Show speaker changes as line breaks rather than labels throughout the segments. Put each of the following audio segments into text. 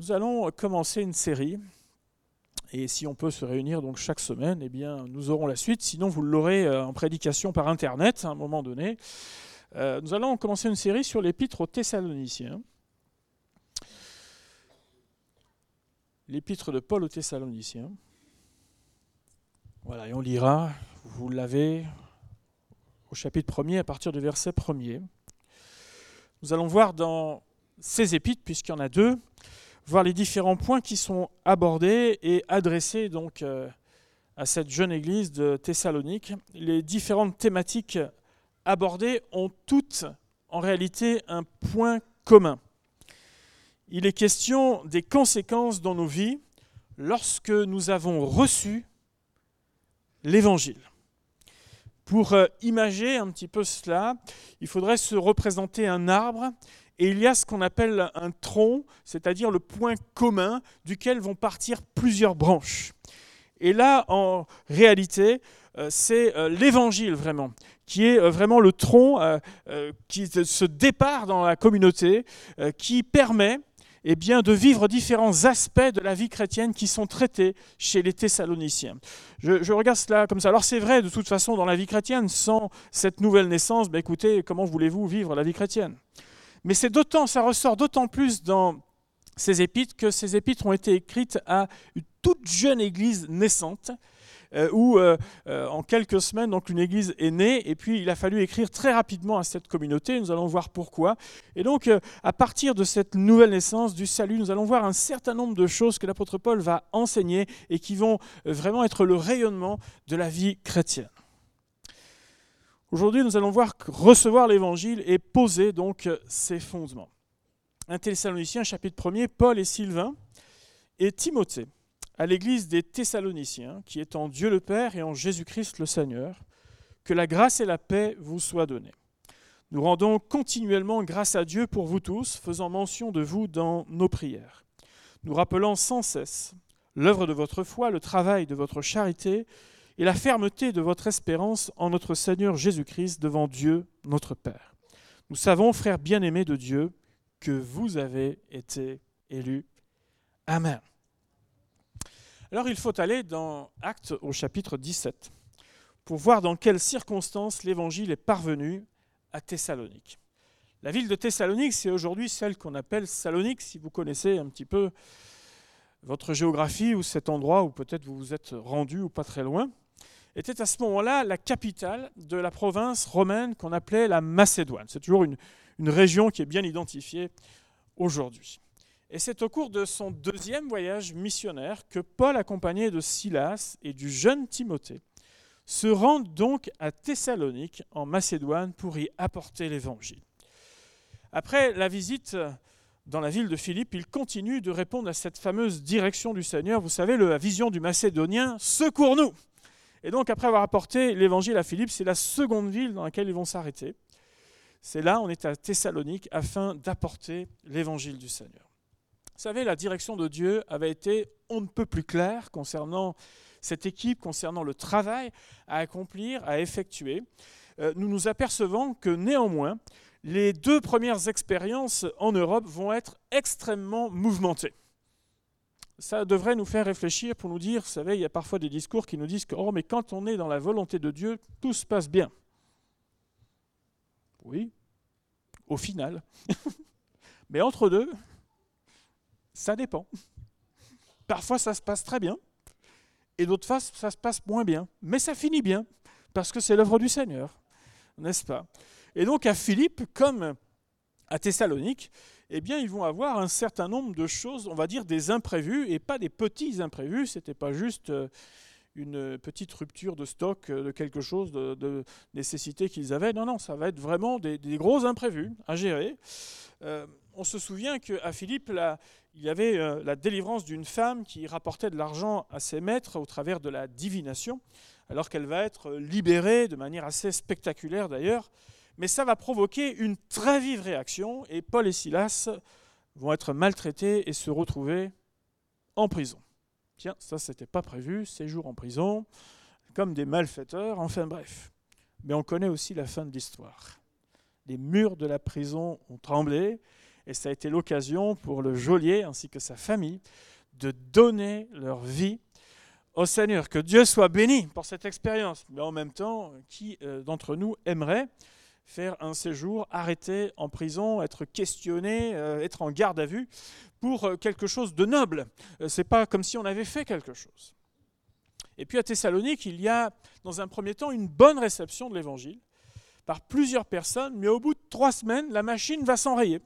Nous allons commencer une série. Et si on peut se réunir donc chaque semaine, eh bien, nous aurons la suite. Sinon, vous l'aurez euh, en prédication par Internet à un moment donné. Euh, nous allons commencer une série sur l'épître aux Thessaloniciens. L'épître de Paul aux Thessaloniciens. Voilà, et on lira, vous l'avez, au chapitre 1er à partir du verset 1er. Nous allons voir dans ces épîtres, puisqu'il y en a deux, voir les différents points qui sont abordés et adressés donc euh, à cette jeune église de Thessalonique. Les différentes thématiques abordées ont toutes en réalité un point commun. Il est question des conséquences dans nos vies lorsque nous avons reçu l'Évangile. Pour euh, imager un petit peu cela, il faudrait se représenter un arbre et il y a ce qu'on appelle un tronc, c'est-à-dire le point commun duquel vont partir plusieurs branches. Et là, en réalité, euh, c'est euh, l'évangile vraiment, qui est euh, vraiment le tronc qui se départ dans la communauté, qui permet eh de vivre différents aspects de la vie chrétienne qui sont traités chez les Thessaloniciens. Je, je regarde cela comme ça. Alors c'est vrai, de toute façon, dans la vie chrétienne, sans cette nouvelle naissance, ben, écoutez, comment voulez-vous vivre la vie chrétienne? Mais c'est d'autant, ça ressort d'autant plus dans ces épîtres que ces épîtres ont été écrites à une toute jeune église naissante, euh, où euh, euh, en quelques semaines, une église est née, et puis il a fallu écrire très rapidement à cette communauté. Nous allons voir pourquoi. Et donc, à partir de cette nouvelle naissance du salut, nous allons voir un certain nombre de choses que l'apôtre Paul va enseigner et qui vont vraiment être le rayonnement de la vie chrétienne. Aujourd'hui, nous allons voir recevoir l'évangile et poser donc ses fondements. Un Thessalonicien, chapitre 1er, Paul et Sylvain et Timothée, à l'église des Thessaloniciens, qui est en Dieu le Père et en Jésus-Christ le Seigneur, que la grâce et la paix vous soient données. Nous rendons continuellement grâce à Dieu pour vous tous, faisant mention de vous dans nos prières. Nous rappelant sans cesse l'œuvre de votre foi, le travail de votre charité, et la fermeté de votre espérance en notre Seigneur Jésus-Christ devant Dieu notre Père. Nous savons, frères bien-aimés de Dieu, que vous avez été élus. Amen. Alors il faut aller dans Actes au chapitre 17 pour voir dans quelles circonstances l'évangile est parvenu à Thessalonique. La ville de Thessalonique, c'est aujourd'hui celle qu'on appelle Salonique, si vous connaissez un petit peu votre géographie ou cet endroit où peut-être vous vous êtes rendu ou pas très loin était à ce moment-là la capitale de la province romaine qu'on appelait la Macédoine. C'est toujours une, région qui est bien identifiée aujourd'hui. Et c'est au cours de son deuxième voyage missionnaire que Paul, accompagné de Silas et du jeune Timothée, se rendent donc à Thessalonique, en Macédoine, pour y apporter l'Évangile. Après la visite dans la ville de Philippe, il continue de répondre à cette fameuse direction du Seigneur. Vous savez, la vision du Macédonien, secours-nous et donc, après avoir apporté l'évangile à Philippe, c'est la seconde ville dans laquelle ils vont s'arrêter. C'est là, on est à Thessalonique, afin d'apporter l'évangile du Seigneur. Vous savez, la direction de Dieu avait été on ne peut plus claire concernant cette équipe, concernant le travail à accomplir, à effectuer. Euh, nous nous apercevons que néanmoins, les deux premières expériences en Europe vont être extrêmement mouvementées ça devrait nous faire réfléchir pour nous dire, vous savez, il y a parfois des discours qui nous disent que, oh, mais quand on est dans la volonté de Dieu, tout se passe bien. Oui, au final. mais entre deux, ça dépend. Parfois, ça se passe très bien, et d'autres fois, ça se passe moins bien. Mais ça finit bien, parce que c'est l'œuvre du Seigneur, n'est-ce pas? Et donc, à Philippe, comme à Thessalonique, eh bien, ils vont avoir un certain nombre de choses, on va dire des imprévus, et pas des petits imprévus, ce n'était pas juste euh, une petite rupture de stock euh, de quelque chose de, nécessité qu'ils avaient. Non, non, ça va être vraiment des, gros imprévus à gérer. Euh, on se souvient qu'à Philippe, il y avait la délivrance d'une femme qui rapportait de l'argent à ses maîtres au travers de la divination, alors qu'elle va être libérée de manière assez spectaculaire d'ailleurs mais ça va provoquer une très vive réaction et Paul et Silas vont être maltraités et se retrouver en prison. Tiens, ça c'était pas prévu, séjour en prison, comme des malfaiteurs, enfin bref. Mais on connaît aussi la fin de l'histoire. Les murs de la prison ont tremblé Et ça a été l'occasion pour le geôlier ainsi que sa famille de donner leur vie au Seigneur. Que Dieu soit béni pour cette expérience. Mais en même temps, qui euh, d'entre nous aimerait faire un séjour arrêté en prison, être questionné, euh, être en garde à vue pour euh, quelque chose de noble C'est pas comme si on avait fait quelque chose. Et puis à Thessalonique, il y a dans un premier temps une bonne réception de l'évangile par plusieurs personnes, mais au bout de trois semaines, la machine va s'enrayer.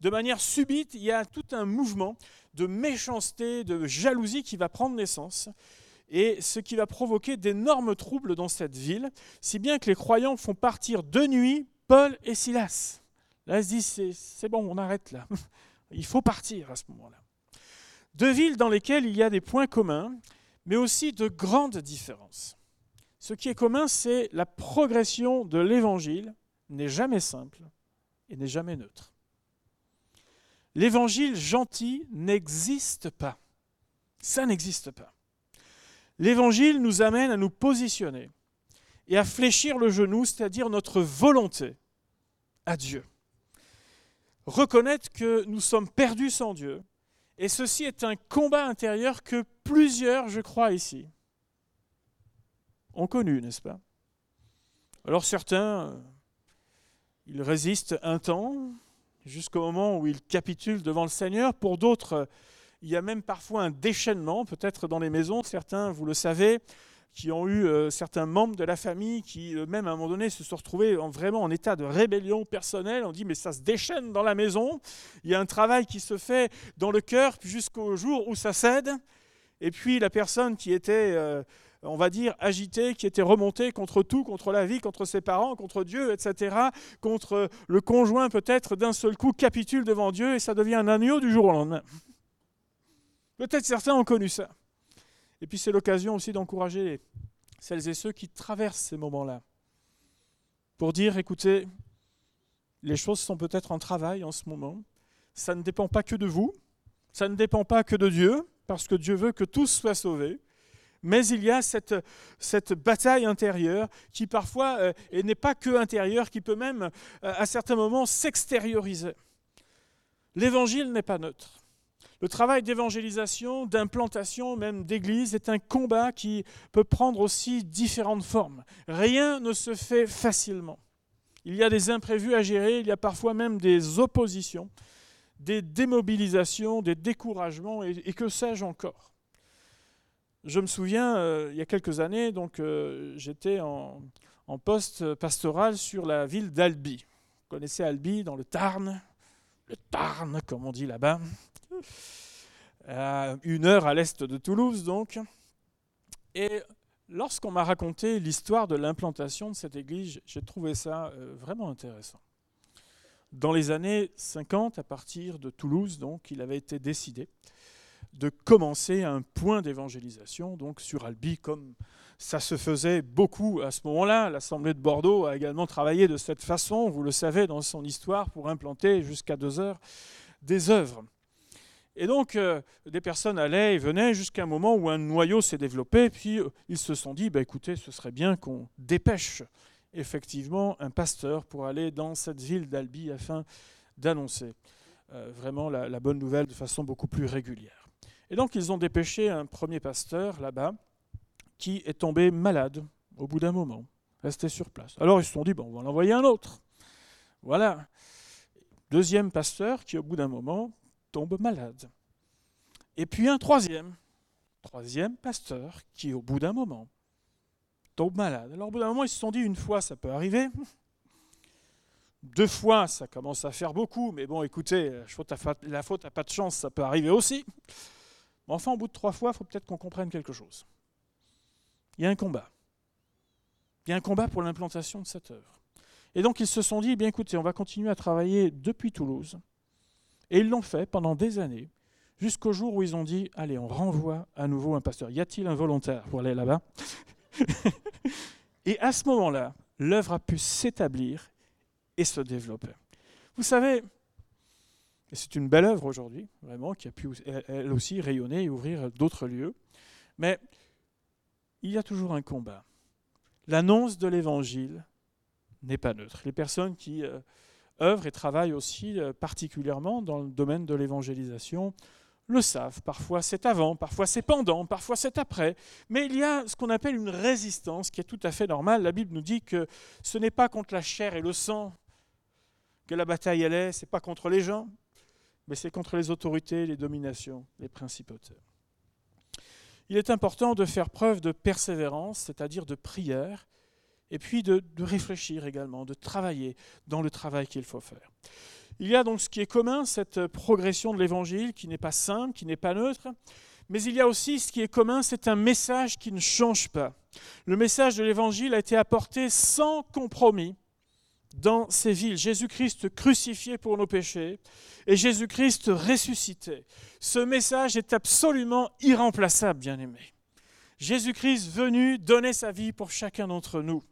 De manière subite, il y a tout un mouvement de méchanceté, de jalousie qui va prendre naissance, et ce qui va provoquer d'énormes troubles dans cette ville, si bien que les croyants font partir de nuit Paul et Silas. Là, ils se disent, c'est bon, on arrête là. Il faut partir à ce moment-là. Deux villes dans lesquelles il y a des points communs, mais aussi de grandes différences. Ce qui est commun, c'est la progression de l'évangile n'est jamais simple et n'est jamais neutre. L'évangile gentil n'existe pas. Ça n'existe pas. L'évangile nous amène à nous positionner et à fléchir le genou, c'est-à-dire notre volonté à Dieu. Reconnaître que nous sommes perdus sans Dieu, et ceci est un combat intérieur que plusieurs, je crois, ici, ont connu, n'est-ce pas? Alors certains, ils résistent un temps, jusqu'au moment où ils capitulent devant le Seigneur. Pour d'autres, il y a même parfois un déchaînement, peut-être dans les maisons. Certains, vous le savez, qui ont eu euh, certains membres de la famille qui, euh, même à un moment donné, se sont retrouvés vraiment en état de rébellion personnelle. On dit, mais ça se déchaîne dans la maison. Il y a un travail qui se fait dans le cœur jusqu'au jour où ça cède. Et puis la personne qui était... Euh, on va dire, agité, qui était remonté contre tout, contre la vie, contre ses parents, contre Dieu, etc., contre le conjoint peut-être, d'un seul coup capitule devant Dieu et ça devient un agneau du jour au lendemain. Peut-être certains ont connu ça. Et puis c'est l'occasion aussi d'encourager celles et ceux qui traversent ces moments-là pour dire, écoutez, les choses sont peut-être en travail en ce moment, ça ne dépend pas que de vous, ça ne dépend pas que de Dieu, parce que Dieu veut que tous soient sauvés, mais il y a cette, bataille intérieure qui parfois euh, n'est pas que intérieure, qui peut même euh, à certains moments s'extérioriser. L'évangile n'est pas neutre. Le travail d'évangélisation, d'implantation, même d'église, est un combat qui peut prendre aussi différentes formes. Rien ne se fait facilement. Il y a des imprévus à gérer, il y a parfois même des oppositions, des démobilisations, des découragements, et, que sais-je encore. Je me souviens, euh, il y a quelques années, donc euh, j'étais en, poste pastoral sur la ville d'Albi. Vous connaissez Albi dans le Tarn, le Tarn comme on dit là-bas, une heure à l'est de Toulouse donc. Et lorsqu'on m'a raconté l'histoire de l'implantation de cette église, j'ai trouvé ça euh, vraiment intéressant. Dans les années 50, à partir de Toulouse, donc, il avait été décidé de commencer un point d'évangélisation, donc sur Albi, comme ça se faisait beaucoup à ce moment-là. L'Assemblée de Bordeaux a également travaillé de cette façon, vous le savez, dans son histoire, pour implanter jusqu'à deux heures des œuvres. Et donc, euh, des personnes allaient et venaient jusqu'à un moment où un noyau s'est développé, puis euh, ils se sont dit, bah, écoutez, ce serait bien qu'on dépêche effectivement un pasteur pour aller dans cette ville d'Albi afin d'annoncer euh, vraiment la bonne nouvelle de façon beaucoup plus régulière. Et donc ils ont dépêché un premier pasteur là-bas qui est tombé malade au bout d'un moment, resté sur place. Alors ils se sont dit, bon, on va l'envoyer un autre. Voilà. Deuxième pasteur qui au bout d'un moment tombe malade. Et puis un troisième. Troisième pasteur qui au bout d'un moment tombe malade. Alors au bout d'un moment ils se sont dit, une fois ça peut arriver. Deux fois, ça commence à faire beaucoup, mais bon, écoutez, la faute n'a pas de chance, ça peut arriver aussi. Enfin, au bout de trois fois, il faut peut-être qu'on comprenne quelque chose. Il y a un combat. Il y a un combat pour l'implantation de cette œuvre. Et donc ils se sont dit, eh bien écoutez, on va continuer à travailler depuis Toulouse. Et ils l'ont fait pendant des années, jusqu'au jour où ils ont dit, allez, on renvoie à nouveau un pasteur. Y a-t-il un volontaire pour aller là-bas Et à ce moment-là, l'œuvre a pu s'établir et se développer. Vous savez, c'est une belle œuvre aujourd'hui, vraiment, qui a pu elle aussi rayonner et ouvrir d'autres lieux. Mais il y a toujours un combat. L'annonce de l'Évangile n'est pas neutre. Les personnes qui euh, œuvrent et travaillent aussi euh, particulièrement dans le domaine de l'évangélisation le savent. Parfois c'est avant, parfois c'est pendant, parfois c'est après. Mais il y a ce qu'on appelle une résistance qui est tout à fait normale. La Bible nous dit que ce n'est pas contre la chair et le sang que la bataille elle est, ce n'est pas contre les gens, mais c'est contre les autorités, les dominations, les principautés. Il est important de faire preuve de persévérance, c'est-à-dire de prière, et puis de, réfléchir également, de travailler dans le travail qu'il faut faire. Il y a donc ce qui est commun, cette progression de l'Évangile qui n'est pas simple, qui n'est pas neutre, mais il y a aussi ce qui est commun, c'est un message qui ne change pas. Le message de l'Évangile a été apporté sans compromis dans ces villes. Jésus-Christ crucifié pour nos péchés et Jésus-Christ ressuscité. Ce message est absolument irremplaçable, bien-aimés. Jésus-Christ venu donner sa vie pour chacun d'entre nous.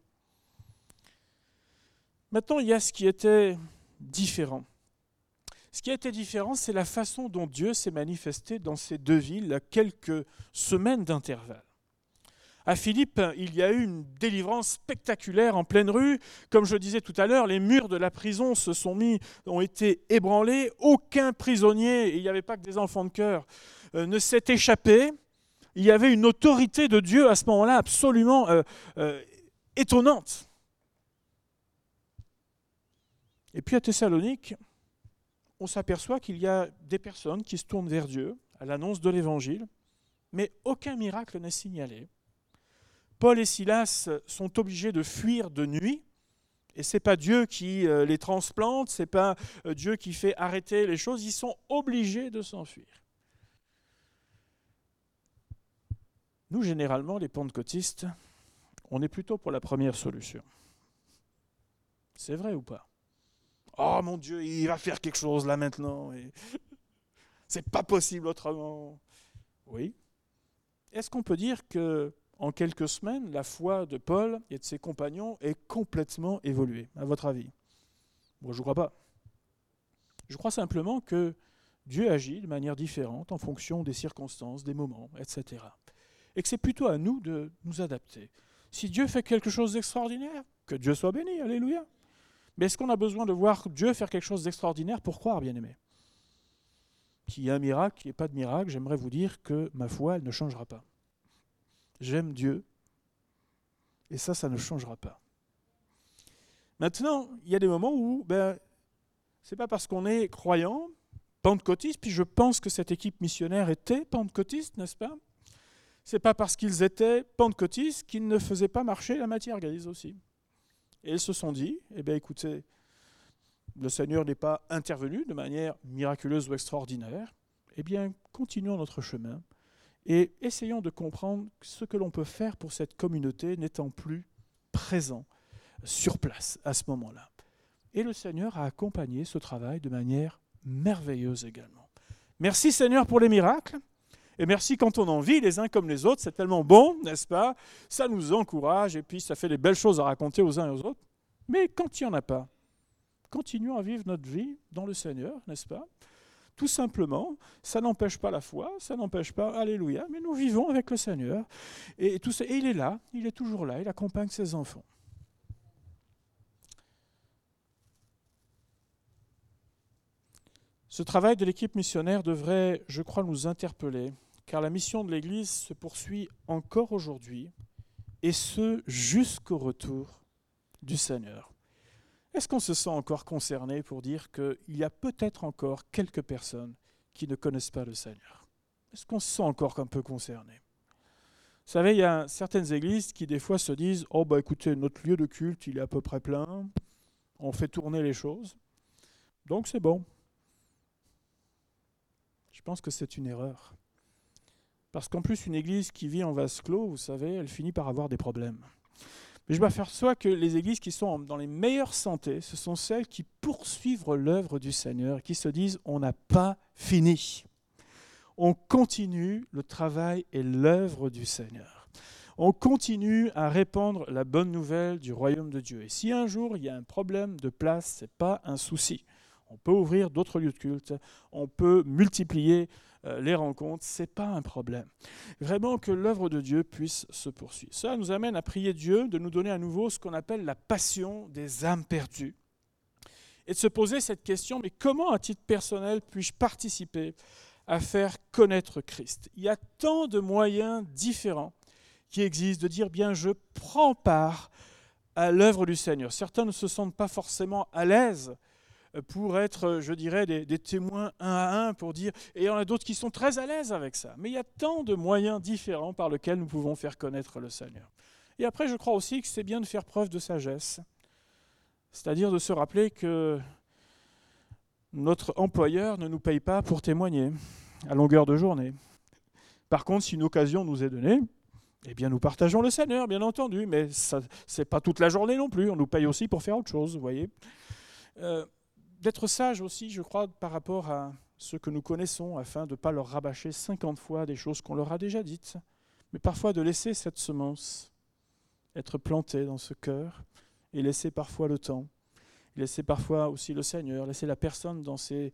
Maintenant, il y a ce qui était différent. Ce qui a été différent, c'est la façon dont Dieu s'est manifesté dans ces deux villes à quelques semaines d'intervalle. À Philippe, il y a eu une délivrance spectaculaire en pleine rue. Comme je disais tout à l'heure, les murs de la prison se sont mis, ont été ébranlés. Aucun prisonnier, et il n'y avait pas que des enfants de cœur, euh, ne s'est échappé. Il y avait une autorité de Dieu à ce moment-là absolument euh, euh, étonnante. Et puis à Thessalonique, on s'aperçoit qu'il y a des personnes qui se tournent vers Dieu à l'annonce de l'Évangile, mais aucun miracle n'est signalé. Paul et Silas sont obligés de fuir de nuit, et ce n'est pas Dieu qui euh, les transplante, ce n'est pas euh, Dieu qui fait arrêter les choses, ils sont obligés de s'enfuir. Nous, généralement, les pentecôtistes, on est plutôt pour la première solution. C'est vrai ou pas? Oh mon Dieu, il va faire quelque chose là maintenant. C'est pas possible autrement. Oui. Est-ce qu'on peut dire que en quelques semaines, la foi de Paul et de ses compagnons est complètement évoluée, à votre avis? Moi, je ne crois pas. Je crois simplement que Dieu agit de manière différente en fonction des circonstances, des moments, etc. Et que c'est plutôt à nous de nous adapter. Si Dieu fait quelque chose d'extraordinaire, que Dieu soit béni, alléluia. Mais est-ce qu'on a besoin de voir Dieu faire quelque chose d'extraordinaire pour croire, bien-aimé? Qu'il y a un miracle, qu'il n'y ait pas de miracle, j'aimerais vous dire que ma foi, elle ne changera pas. J'aime Dieu, et ça, ça ne changera pas. Maintenant, il y a des moments où, ben, c'est pas parce qu'on est croyant, pentecôtiste, puis je pense que cette équipe missionnaire était pentecôtiste, n'est-ce pas? C'est pas parce qu'ils étaient pentecôtistes qu'ils ne faisaient pas marcher la matière grise aussi. Et ils se sont dit, eh bien écoutez, le Seigneur n'est pas intervenu de manière miraculeuse ou extraordinaire, eh bien continuons notre chemin et essayons de comprendre ce que l'on peut faire pour cette communauté n'étant plus présent sur place à ce moment-là. Et le Seigneur a accompagné ce travail de manière merveilleuse également. Merci Seigneur pour les miracles. Et merci quand on en vit les uns comme les autres, c'est tellement bon, n'est-ce pas? Ça nous encourage et puis ça fait des belles choses à raconter aux uns et aux autres. Mais quand il n'y en a pas, continuons à vivre notre vie dans le Seigneur, n'est-ce pas? Tout simplement, ça n'empêche pas la foi, ça n'empêche pas, alléluia, mais nous vivons avec le Seigneur. Et, et il est là, il est toujours là, il accompagne ses enfants. Ce travail de l'équipe missionnaire devrait, je crois, nous interpeller car la mission de l'Église se poursuit encore aujourd'hui, et ce jusqu'au retour du Seigneur. Est-ce qu'on se sent encore concerné pour dire qu'il y a peut-être encore quelques personnes qui ne connaissent pas le Seigneur? Est-ce qu'on se sent encore un peu concerné? Vous savez, il y a certaines églises qui des fois se disent Oh, bah écoutez, notre lieu de culte, il est à peu près plein, on fait tourner les choses, donc c'est bon. Je pense que c'est une erreur. Parce qu'en plus, une église qui vit en vase clos, vous savez, elle finit par avoir des problèmes. Mais je m'aperçois que les églises qui sont dans les meilleures santé, ce sont celles qui poursuivent l'œuvre du Seigneur, qui se disent on n'a pas fini. On continue le travail et l'œuvre du Seigneur. On continue à répandre la bonne nouvelle du royaume de Dieu. Et si un jour il y a un problème de place, ce n'est pas un souci. On peut ouvrir d'autres lieux de culte, on peut multiplier les rencontres, ce n'est pas un problème. Vraiment que l'œuvre de Dieu puisse se poursuivre. Ça nous amène à prier Dieu de nous donner à nouveau ce qu'on appelle la passion des âmes perdues. et de se poser cette question, mais comment à titre personnel puis-je participer à faire connaître Christ? Il y a tant de moyens différents qui existent de dire, bien, je prends part à l'œuvre du Seigneur. Certains ne se sentent pas forcément à l'aise pour être, je dirais, des, des, témoins un à un, pour dire, et il y en a d'autres qui sont très à l'aise avec ça. Mais il y a tant de moyens différents par lesquels nous pouvons faire connaître le Seigneur. Et après, je crois aussi que c'est bien de faire preuve de sagesse, c'est-à-dire de se rappeler que notre employeur ne nous paye pas pour témoigner à longueur de journée. Par contre, si une occasion nous est donnée, eh bien, nous partageons le Seigneur, bien entendu, mais ce n'est pas toute la journée non plus. On nous paye aussi pour faire autre chose, vous voyez. Euh, d'être sage aussi, je crois, par rapport à ceux que nous connaissons, afin de ne pas leur rabâcher 50 fois des choses qu'on leur a déjà dites, mais parfois de laisser cette semence être plantée dans ce cœur et laisser parfois le temps, laisser parfois aussi le Seigneur, laisser la personne dans, euh,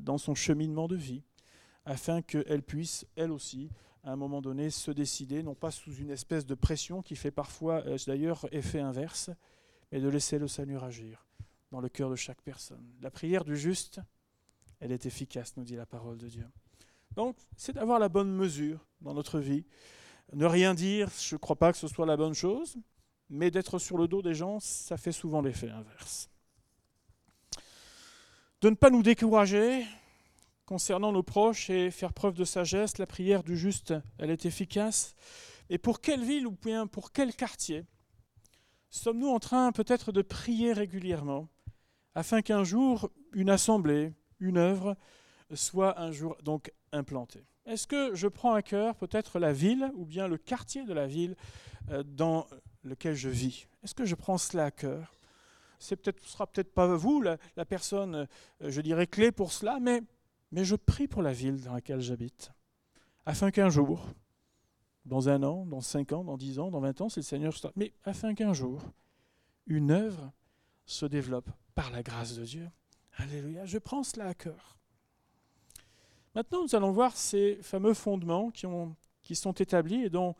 dans son cheminement de vie, afin qu'elle puisse, elle aussi, à un moment donné, se décider, non pas sous une espèce de pression qui fait parfois euh, d'ailleurs effet inverse, mais de laisser le Seigneur agir dans le cœur de chaque personne. La prière du juste, elle est efficace, nous dit la parole de Dieu. Donc, c'est d'avoir la bonne mesure dans notre vie. Ne rien dire, je ne crois pas que ce soit la bonne chose, mais d'être sur le dos des gens, ça fait souvent l'effet inverse. De ne pas nous décourager concernant nos proches et faire preuve de sagesse, la prière du juste, elle est efficace. Et pour quelle ville ou bien pour quel quartier sommes-nous en train peut-être de prier régulièrement afin qu'un jour, une assemblée, une œuvre, soit un jour donc implantée. Est-ce que je prends à cœur peut-être la ville ou bien le quartier de la ville euh, dans lequel je vis? Est-ce que je prends cela à cœur? Ce ne sera peut-être pas vous, la, personne, euh, je dirais, clé pour cela, mais, je prie pour la ville dans laquelle j'habite, afin qu'un jour, dans un an, dans cinq ans, dans dix ans, dans vingt ans, c'est le Seigneur, mais afin qu'un jour, une œuvre se développe par la grâce de Dieu. Alléluia, je prends cela à cœur. Maintenant, nous allons voir ces fameux fondements qui, ont, qui sont établis et dont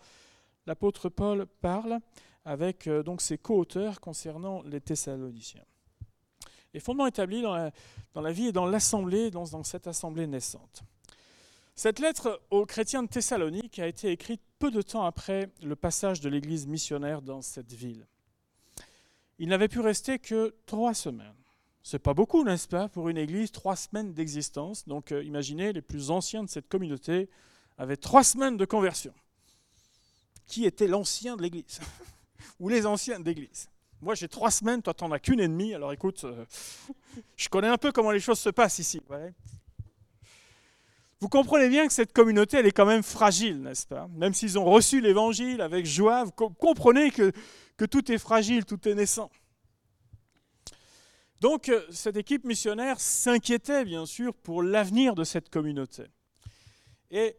l'apôtre Paul parle avec euh, donc ses co-auteurs concernant les Thessaloniciens. Les fondements établis dans la, vie et dans l'assemblée, dans cette assemblée naissante. Cette lettre aux chrétiens de Thessalonique a été écrite peu de temps après le passage de l'Église missionnaire dans cette ville il n'avait pu rester que trois semaines. C'est pas beaucoup, n'est-ce pas, pour une église, trois semaines d'existence. Donc euh, imaginez, les plus anciens de cette communauté avaient trois semaines de conversion. Qui était l'ancien de l'église Ou les anciens de l'église? Moi j'ai trois semaines, toi t'en as qu'une et demie, alors écoute, euh, je connais un peu comment les choses se passent ici. Vous comprenez bien que cette communauté, elle est quand même fragile, n'est-ce pas? Même s'ils ont reçu l'évangile avec joie, vous comprenez que tout est fragile, tout est naissant. Donc euh, cette équipe missionnaire s'inquiétait bien sûr pour l'avenir de cette communauté. Et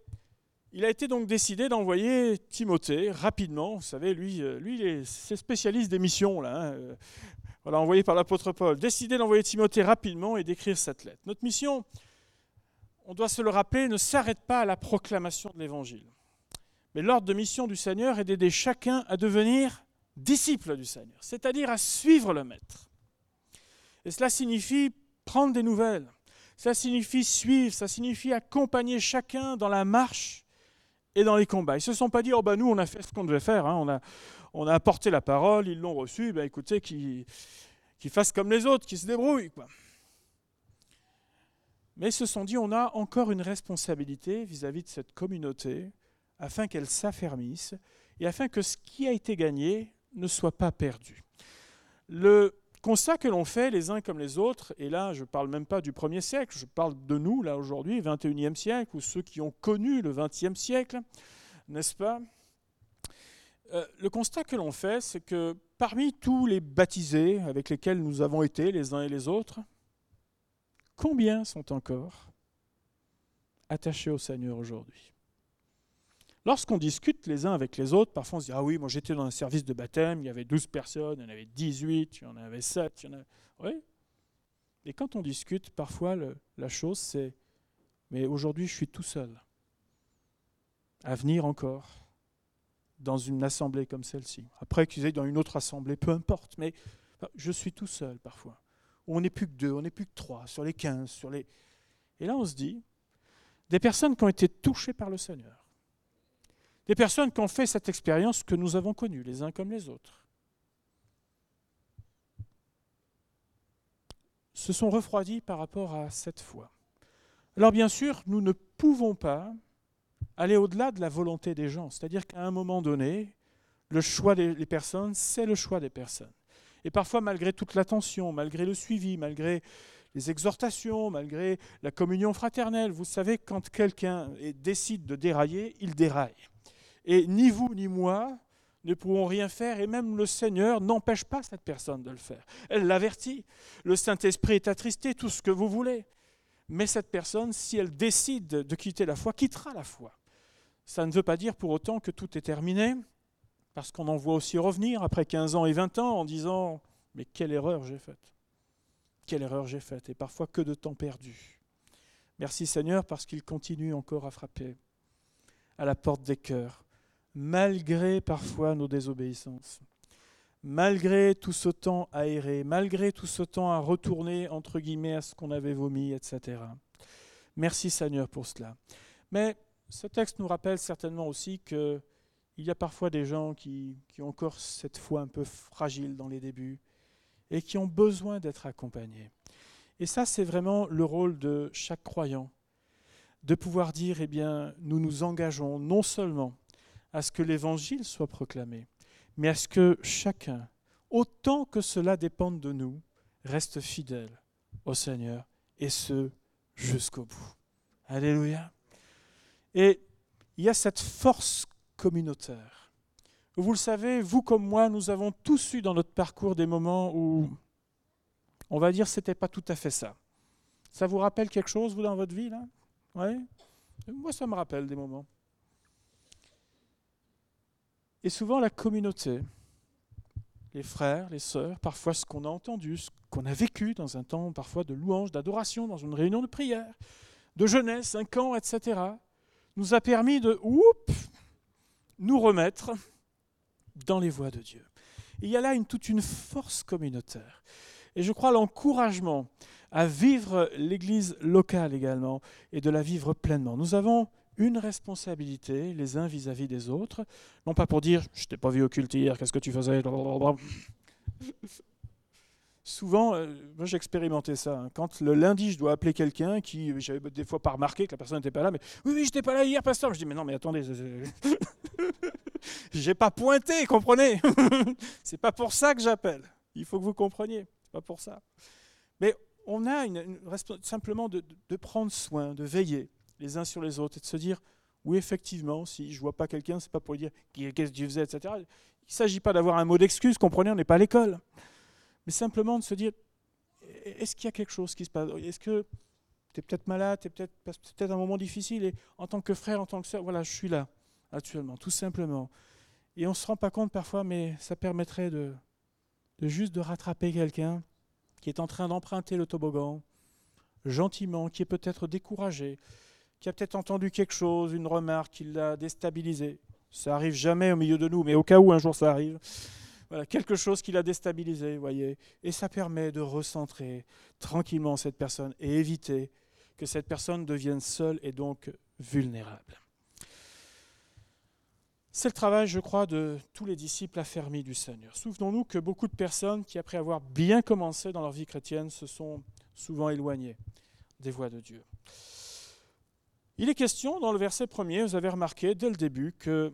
il a été donc décidé d'envoyer Timothée rapidement. Vous savez, lui, euh, lui c'est spécialiste des missions, là. Hein, envoyé par l'apôtre Paul. Décidé d'envoyer Timothée rapidement et d'écrire cette lettre. Notre mission, on doit se le rappeler, ne s'arrête pas à la proclamation de l'évangile. Mais l'ordre de mission du Seigneur est d'aider chacun à devenir disciple du Seigneur, c'est-à-dire à suivre le Maître. Et cela signifie prendre des nouvelles, ça signifie suivre, ça signifie accompagner chacun dans la marche et dans les combats. Ils ne se sont pas dit, oh ben nous on a fait ce qu'on devait faire, hein. on, a, apporté la parole, ils l'ont reçue, ben écoutez, qu'ils fassent comme les autres, qu'ils se débrouillent. Quoi. Mais ils se sont dit, on a encore une responsabilité vis à -vis de cette communauté afin qu'elle s'affermisse et afin que ce qui a été gagné ne soit pas perdu. Le constat que l'on fait les uns comme les autres, et là je ne parle même pas du premier siècle, je parle de nous, là aujourd'hui, 21e siècle, ou ceux qui ont connu le 20e siècle, n'est-ce pas? Euh, Le constat que l'on fait, c'est que parmi tous les baptisés avec lesquels nous avons été les uns et les autres, combien sont encore attachés au Seigneur aujourd'hui? Lorsqu'on discute les uns avec les autres, parfois on se dit Ah oui, moi j'étais dans un service de baptême, il y avait 12 personnes, il y en avait 18, il y en avait 7, il y en avait. Oui. Et quand on discute, parfois la chose c'est Mais aujourd'hui je suis tout seul. À venir encore dans une assemblée comme celle-ci. Après qu'ils aient dans une autre assemblée, peu importe, mais je suis tout seul parfois. On n'est plus que deux, on n'est plus que trois, sur les quinze, sur les... Et là, on se dit, des personnes qui ont été touchées par le Seigneur, des personnes qui ont fait cette expérience que nous avons connue, les uns comme les autres, se sont refroidis par rapport à cette foi. Alors bien sûr, nous ne pouvons pas aller au-delà de la volonté des gens, c'est-à-dire qu'à un moment donné, le choix des personnes, c'est le choix des personnes. Et parfois, malgré toute l'attention, malgré le suivi, malgré les exhortations, malgré la communion fraternelle, vous savez, quand quelqu'un décide de dérailler, il déraille. Et ni vous ni moi ne pouvons rien faire, et même le Seigneur n'empêche pas cette personne de le faire. Elle l'avertit. Le Saint-Esprit est attristé, tout ce que vous voulez. Mais cette personne, si elle décide de quitter la foi, quittera la foi. Ça ne veut pas dire pour autant que tout est terminé, parce qu'on en voit aussi revenir après 15 ans et 20 ans en disant Mais quelle erreur j'ai faite Quelle erreur j'ai faite Et parfois que de temps perdu. Merci Seigneur parce qu'il continue encore à frapper à la porte des cœurs, malgré parfois nos désobéissances, malgré tout ce temps aéré, malgré tout ce temps à retourner entre guillemets à ce qu'on avait vomi, etc. Merci Seigneur pour cela. Mais ce texte nous rappelle certainement aussi que il y a parfois des gens qui, ont encore cette foi un peu fragile dans les débuts et qui ont besoin d'être accompagnés. Et ça, c'est vraiment le rôle de chaque croyant, de pouvoir dire, eh bien, nous nous engageons non seulement à ce que l'Évangile soit proclamé, mais à ce que chacun, autant que cela dépende de nous, reste fidèle au Seigneur, et ce, jusqu'au bout. Alléluia. Et il y a cette force communautaire. Vous le savez, vous comme moi, nous avons tous eu dans notre parcours des moments où, on va dire, c'était pas tout à fait ça. Ça vous rappelle quelque chose, vous, dans votre vie, là? Oui Moi, ça me rappelle des moments. Et souvent, la communauté, les frères, les sœurs, parfois ce qu'on a entendu, ce qu'on a vécu dans un temps parfois de louange, d'adoration, dans une réunion de prière, de jeunesse, un camp, etc., nous a permis de, oups, nous remettre dans les voies de Dieu. il y a là toute une force communautaire. Et je crois l'encouragement à vivre l'Église locale également et de la vivre pleinement. Nous avons une responsabilité les uns vis-à-vis des autres, non pas pour dire je t'ai pas vu au culte hier, qu'est-ce que tu faisais? Souvent, euh, moi j'ai expérimenté ça. Hein. Quand le lundi, je dois appeler quelqu'un qui, j'avais des fois pas remarqué que la personne n'était pas là, mais oui, oui, j'étais pas là hier, pasteur. Je dis, mais non, mais attendez, j'ai pas pointé, comprenez? C'est pas pour ça que j'appelle. Il faut que vous compreniez. C'est pas pour ça. Mais on a une, simplement de, prendre soin, de veiller les uns sur les autres et de se dire, oui, effectivement, si je vois pas quelqu'un, c'est pas pour lui dire qu'est-ce que tu faisais, etc. Il ne s'agit pas d'avoir un mot d'excuse, comprenez, on n'est pas à l'école mais simplement de se dire, est-ce qu'il y a quelque chose qui se passe? Est-ce que tu es peut-être malade, tu es peut-être peut un moment difficile, et en tant que frère, en tant que soeur, voilà, je suis là, actuellement, tout simplement. Et on ne se rend pas compte parfois, mais ça permettrait de, de juste de rattraper quelqu'un qui est en train d'emprunter le toboggan, gentiment, qui est peut-être découragé, qui a peut-être entendu quelque chose, une remarque qui l'a déstabilisé. Ça arrive jamais au milieu de nous, mais au cas où un jour ça arrive quelque chose qui l'a déstabilisé, voyez. Et ça permet de recentrer tranquillement cette personne et éviter que cette personne devienne seule et donc vulnérable. C'est le travail, je crois, de tous les disciples affermis du Seigneur. Souvenons-nous que beaucoup de personnes qui, après avoir bien commencé dans leur vie chrétienne, se sont souvent éloignées des voies de Dieu. Il est question, dans le verset premier, vous avez remarqué dès le début, que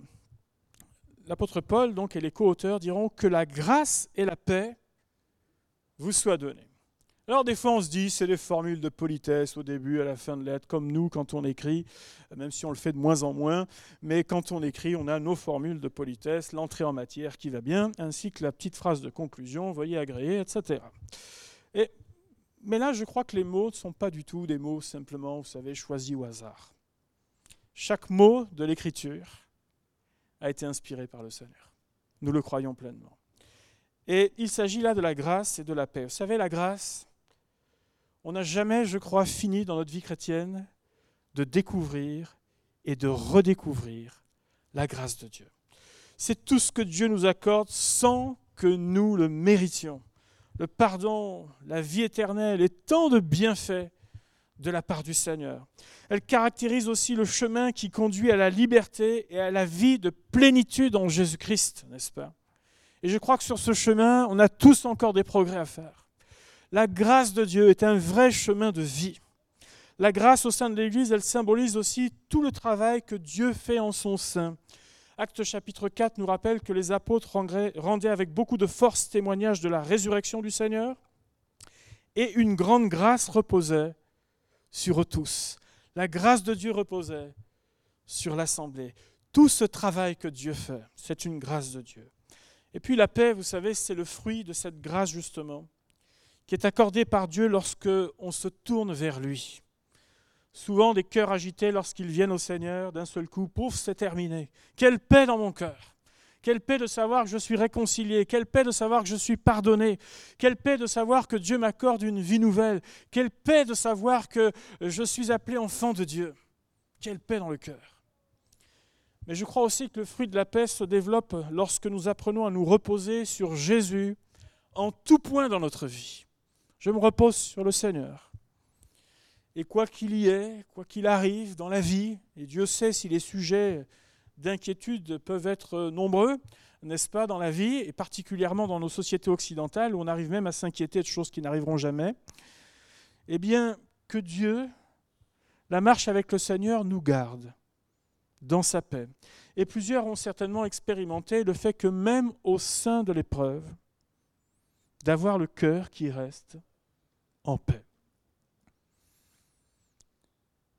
l'apôtre Paul donc, et les co-auteurs diront que la grâce et la paix vous soient données. Alors des fois on se dit c'est des formules de politesse au début, à la fin de lettre, comme nous quand on écrit, même si on le fait de moins en moins, mais quand on écrit on a nos formules de politesse, l'entrée en matière qui va bien, ainsi que la petite phrase de conclusion, voyez agréé, etc. Et, mais là je crois que les mots ne sont pas du tout des mots simplement, vous savez, choisis au hasard. Chaque mot de l'écriture a été inspiré par le Seigneur. Nous le croyons pleinement. Et il s'agit là de la grâce et de la paix. Vous savez, la grâce, on n'a jamais, je crois, fini dans notre vie chrétienne de découvrir et de redécouvrir la grâce de Dieu. C'est tout ce que Dieu nous accorde sans que nous le méritions. le pardon, la vie éternelle et tant de bienfaits de la part du Seigneur. Elle caractérise aussi le chemin qui conduit à la liberté et à la vie de plénitude en Jésus-Christ, n'est-ce pas? Et je crois que sur ce chemin, on a tous encore des progrès à faire. La grâce de Dieu est un vrai chemin de vie. La grâce au sein de l'Église, elle symbolise aussi tout le travail que Dieu fait en son sein. Acte chapitre 4 nous rappelle que les apôtres rendaient avec beaucoup de force témoignage de la résurrection du Seigneur et une grande grâce reposait sur eux tous. La grâce de Dieu reposait sur l'assemblée. Tout ce travail que Dieu fait, c'est une grâce de Dieu. Et puis la paix, vous savez, c'est le fruit de cette grâce justement, qui est accordée par Dieu lorsque on se tourne vers lui. Souvent des cœurs agités lorsqu'ils viennent au Seigneur, d'un seul coup, pouf, c'est terminé. Quelle paix dans mon cœur. Quelle paix de savoir que je suis réconcilié, quelle paix de savoir que je suis pardonné, quelle paix de savoir que Dieu m'accorde une vie nouvelle, quelle paix de savoir que je suis appelé enfant de Dieu. Quelle paix dans le cœur. Mais je crois aussi que le fruit de la paix se développe lorsque nous apprenons à nous reposer sur Jésus en tout point dans notre vie. Je me repose sur le Seigneur. Et quoi qu'il y ait, quoi qu'il arrive dans la vie, et Dieu sait si les sujets d'inquiétudes peuvent être nombreux, n'est-ce pas, dans la vie, et particulièrement dans nos sociétés occidentales, où on arrive même à s'inquiéter de choses qui n'arriveront jamais, eh bien, que Dieu, la marche avec le Seigneur, nous garde dans sa paix. Et plusieurs ont certainement expérimenté le fait que même au sein de l'épreuve, d'avoir le cœur qui reste en paix.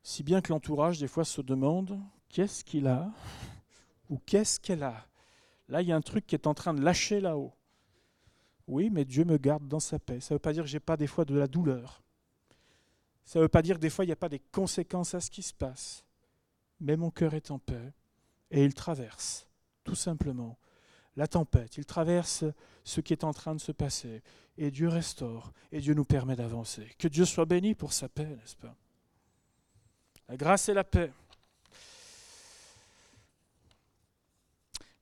Si bien que l'entourage, des fois, se demande qu'est-ce qu'il a ou qu'est-ce qu'elle a Là, il y a un truc qui est en train de lâcher là-haut. Oui, mais Dieu me garde dans sa paix. Ça ne veut pas dire que je n'ai pas des fois de la douleur. Ça ne veut pas dire que des fois il n'y a pas des conséquences à ce qui se passe. Mais mon cœur est en paix et il traverse, tout simplement, la tempête. Il traverse ce qui est en train de se passer. Et Dieu restaure et Dieu nous permet d'avancer. Que Dieu soit béni pour sa paix, n'est-ce pas? La grâce et la paix.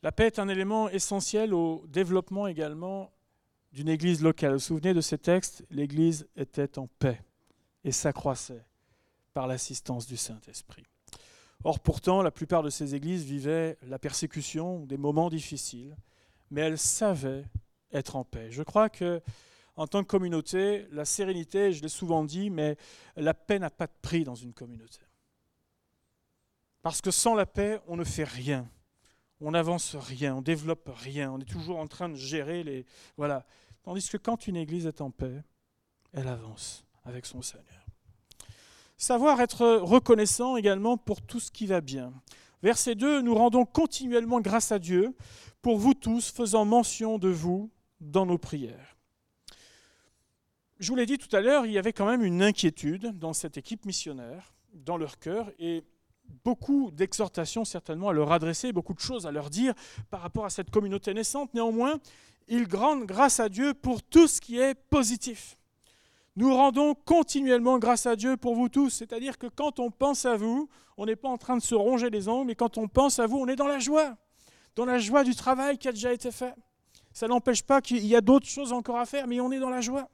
La paix est un élément essentiel au développement également d'une église locale. Vous vous souvenez de ces textes? L'église était en paix et s'accroissait par l'assistance du Saint-Esprit. Or pourtant, la plupart de ces églises vivaient la persécution, des moments difficiles, mais elles savaient être en paix. Je crois que en tant que communauté, la sérénité, je l'ai souvent dit, mais la paix n'a pas de prix dans une communauté. Parce que sans la paix, on ne fait rien on n'avance rien, on développe rien, on est toujours en train de gérer les. Voilà. Tandis que quand une église est en paix, elle avance avec son Seigneur. Savoir être reconnaissant également pour tout ce qui va bien. Verset 2, nous rendons continuellement grâce à Dieu pour vous tous, faisant mention de vous dans nos prières. Je vous l'ai dit tout à l'heure, il y avait quand même une inquiétude dans cette équipe missionnaire, dans leur cœur, et beaucoup d'exhortations certainement à leur adresser, beaucoup de choses à leur dire par rapport à cette communauté naissante. Néanmoins, ils rendent grâce à Dieu pour tout ce qui est positif. Nous rendons continuellement grâce à Dieu pour vous tous, c'est-à-dire que quand on pense à vous, on n'est pas en train de se ronger les ongles, mais quand on pense à vous, on est dans la joie, dans la joie du travail qui a déjà été fait. Ça n'empêche pas qu'il y a d'autres choses encore à faire, mais on est dans la joie.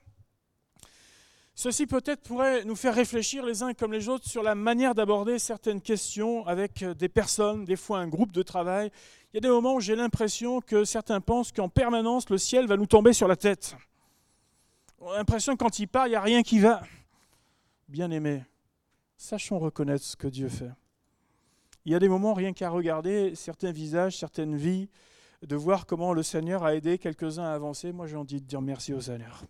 Ceci peut-être pourrait nous faire réfléchir les uns comme les autres sur la manière d'aborder certaines questions avec euh, des personnes, des fois un groupe de travail. Il y a des moments où j'ai l'impression que certains pensent qu'en permanence le ciel va nous tomber sur la tête. On a l'impression que quand il part, il n'y a rien qui va. Bien aimé, sachons reconnaître ce que Dieu fait. Il y a des moments, rien qu'à regarder certains visages, certaines vies, de voir comment le Seigneur a aidé quelques-uns à avancer. Moi, j'ai envie de dire merci au Seigneur.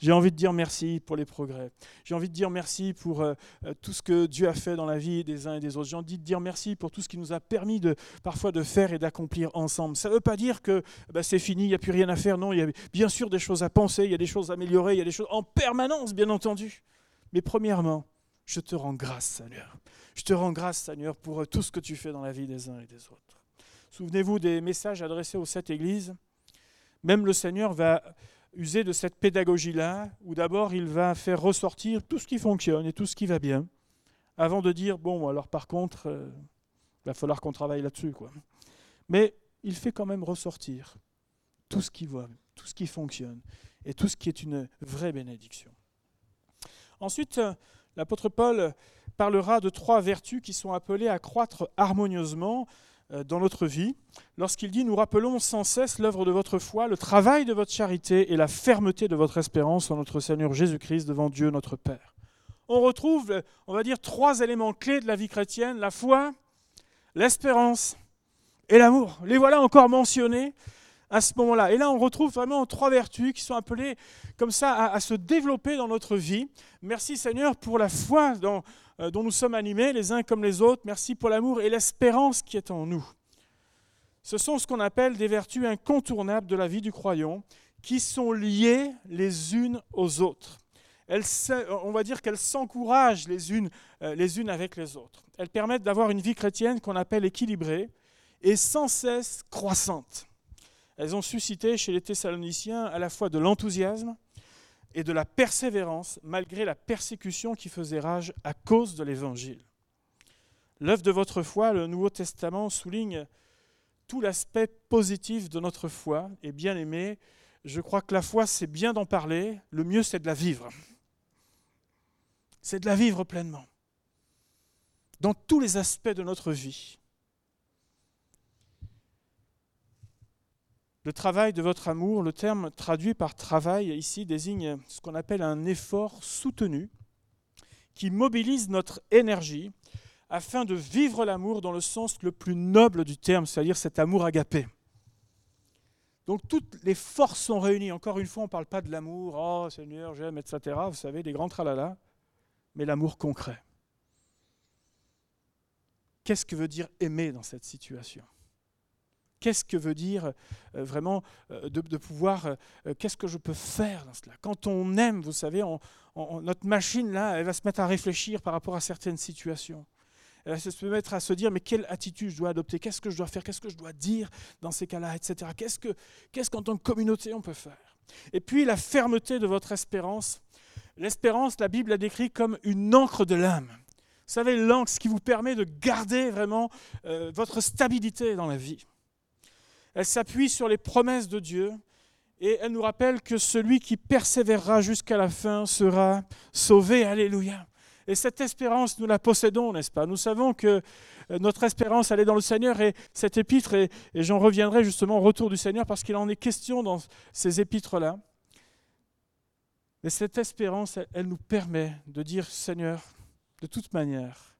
J'ai envie de dire merci pour les progrès. J'ai envie de dire merci pour euh, euh, tout ce que Dieu a fait dans la vie des uns et des autres. J'ai envie de dire merci pour tout ce qui nous a permis de, parfois de faire et d'accomplir ensemble. Ça ne veut pas dire que bah, c'est fini, il n'y a plus rien à faire. Non, il y a bien sûr des choses à penser, il y a des choses à améliorer, il y a des choses en permanence, bien entendu. Mais premièrement, je te rends grâce, Seigneur. Je te rends grâce, Seigneur, pour euh, tout ce que tu fais dans la vie des uns et des autres. Souvenez-vous des messages adressés aux sept églises. Même le Seigneur va user de cette pédagogie-là, où d'abord il va faire ressortir tout ce qui fonctionne et tout ce qui va bien, avant de dire, bon, alors par contre, euh, il va falloir qu'on travaille là-dessus. Mais il fait quand même ressortir tout ce qui va, tout ce qui fonctionne. et tout ce qui est une vraie bénédiction. Ensuite, euh, l'apôtre Paul parlera de trois vertus qui sont appelées à croître harmonieusement euh, dans notre vie, lorsqu'il dit Nous rappelons sans cesse l'œuvre de votre foi, le travail de votre charité et la fermeté de votre espérance en notre Seigneur Jésus-Christ devant Dieu notre Père. On retrouve, on va dire, trois éléments clés de la vie chrétienne la foi, l'espérance et l'amour. Les voilà encore mentionnés à ce moment-là. Et là, on retrouve vraiment trois vertus qui sont appelées comme ça à, se développer dans notre vie. Merci Seigneur pour la foi dont, euh, dont nous sommes animés les uns comme les autres. Merci pour l'amour et l'espérance qui est en nous. Ce sont ce qu'on appelle des vertus incontournables de la vie du croyant qui sont liées les unes aux autres. On va dire qu'elles s'encouragent les unes, euh, les unes avec les autres. Elles permettent d'avoir une vie chrétienne qu'on appelle équilibrée et sans cesse croissante. Elles ont suscité chez les Thessaloniciens à la fois de l'enthousiasme et de la persévérance, malgré la persécution qui faisait rage à cause de l'Évangile. L'œuvre de votre foi, le Nouveau Testament souligne tout l'aspect positif de notre foi. Et bien aimé, je crois que la foi, c'est bien d'en parler, le mieux, c'est de la vivre. C'est de la vivre pleinement, dans tous les aspects de notre vie. Le travail de votre amour, le terme traduit par travail ici désigne ce qu'on appelle un effort soutenu qui mobilise notre énergie afin de vivre l'amour dans le sens le plus noble du terme, c'est-à-dire cet amour agapé. Donc toutes les forces sont réunies. Encore une fois, on ne parle pas de l'amour, oh Seigneur, j'aime, etc. Vous savez, des grands tralala, mais l'amour concret. Qu'est-ce que veut dire aimer dans cette situation? Qu'est-ce que veut dire euh, vraiment euh, de, pouvoir, euh, qu'est-ce que je peux faire dans cela? Quand on aime, vous savez, notre machine, là, elle va se mettre à réfléchir par rapport à certaines situations. Elle va se mettre à se dire, mais quelle attitude je dois adopter? Qu'est-ce que je dois faire? Qu'est-ce que je dois dire dans ces cas-là, etc. Qu'est-ce qu'en qu'en tant que communauté on peut faire? Et puis la fermeté de votre espérance. L'espérance, la Bible la décrit comme une encre de l'âme. Vous savez, l'encre, ce qui vous permet de garder vraiment votre stabilité dans la vie. Elle s'appuie sur les promesses de Dieu et elle nous rappelle que celui qui persévérera jusqu'à la fin sera sauvé. Alléluia. Et cette espérance, nous la possédons, n'est-ce pas? Nous savons que euh, notre espérance, elle est dans le Seigneur et cet épître, et, j'en reviendrai justement au retour du Seigneur parce qu'il en est question dans ces épîtres-là. Mais cette espérance, elle, elle, nous permet de dire, Seigneur, de toute manière,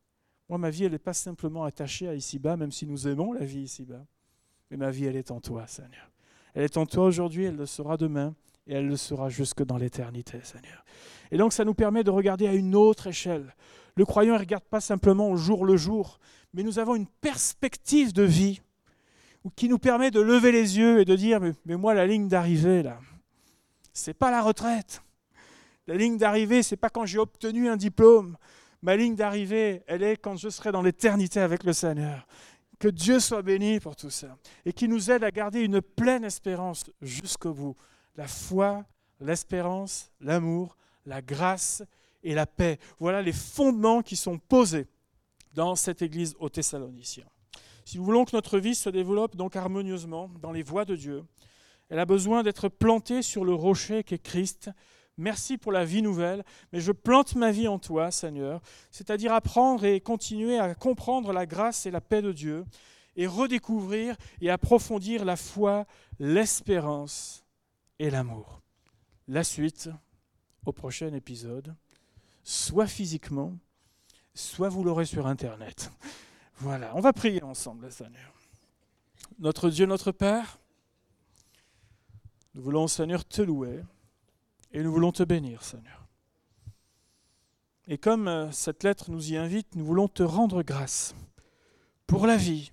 moi, ma vie, elle n'est pas simplement attachée à ici-bas, même si nous aimons la vie ici-bas. Mais ma vie, elle est en toi, Seigneur. Elle est en toi aujourd'hui, elle le sera demain, et elle le sera jusque dans l'éternité, Seigneur. Et donc ça nous permet de regarder à une autre échelle. Le croyant ne regarde pas simplement au jour le jour, mais nous avons une perspective de vie qui nous permet de lever les yeux et de dire, mais, moi, la ligne d'arrivée, là, c'est pas la retraite. La ligne d'arrivée, c'est pas quand j'ai obtenu un diplôme. Ma ligne d'arrivée, elle est quand je serai dans l'éternité avec le Seigneur. Que Dieu soit béni pour tout ça et qui nous aide à garder une pleine espérance jusqu'au bout. La foi, l'espérance, l'amour, la grâce et la paix. Voilà les fondements qui sont posés dans cette église aux Thessaloniciens. Si nous voulons que notre vie se développe donc harmonieusement dans les voies de Dieu, elle a besoin d'être plantée sur le rocher qu'est Christ Merci pour la vie nouvelle, mais je plante ma vie en toi, Seigneur, c'est-à-dire apprendre et continuer à comprendre la grâce et la paix de Dieu, et redécouvrir et approfondir la foi, l'espérance et l'amour. La suite au prochain épisode, soit physiquement, soit vous l'aurez sur Internet. Voilà, on va prier ensemble, Seigneur. Notre Dieu, notre Père, nous voulons, Seigneur, te louer. Et nous voulons te bénir, Seigneur. Et comme euh, cette lettre nous y invite, nous voulons te rendre grâce pour la vie,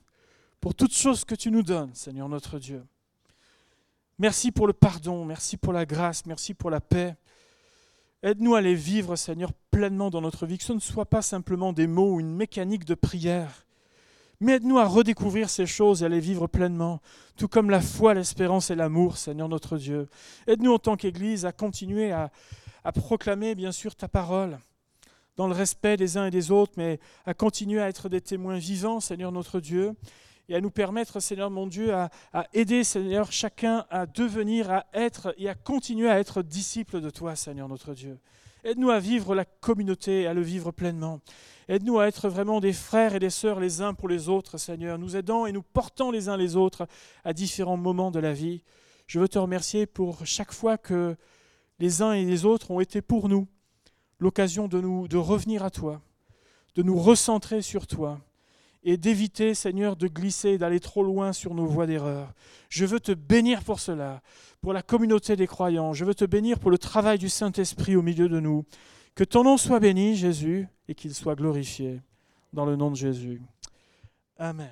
pour toutes choses que tu nous donnes, Seigneur notre Dieu. Merci pour le pardon, merci pour la grâce, merci pour la paix. Aide-nous à les vivre, Seigneur, pleinement dans notre vie, que ce ne soit pas simplement des mots ou une mécanique de prière, mais aide-nous à redécouvrir ces choses et à les vivre pleinement, tout comme la foi, l'espérance et l'amour, Seigneur notre Dieu. Aide-nous en tant qu'Église à continuer à, proclamer, bien sûr, ta parole, dans le respect des uns et des autres, mais à continuer à être des témoins vivants, Seigneur notre Dieu, et à nous permettre, Seigneur mon Dieu, à, à, aider, Seigneur, chacun à devenir, à être et à continuer à être disciple de toi, Seigneur notre Dieu. Aide-nous à vivre la communauté, à le vivre pleinement. Aide-nous à être vraiment des frères et des sœurs les uns pour les autres, Seigneur, nous aidant et nous portant les uns les autres à différents moments de la vie. Je veux te remercier pour chaque fois que les uns et les autres ont été pour nous l'occasion de nous de revenir à toi, de nous recentrer sur toi et d'éviter, Seigneur, de glisser, d'aller trop loin sur nos voies d'erreur. Je veux te bénir pour cela, pour la communauté des croyants. Je veux te bénir pour le travail du Saint-Esprit au milieu de nous. Que ton nom soit béni, Jésus, et qu'il soit glorifié. Dans le nom de Jésus. Amen.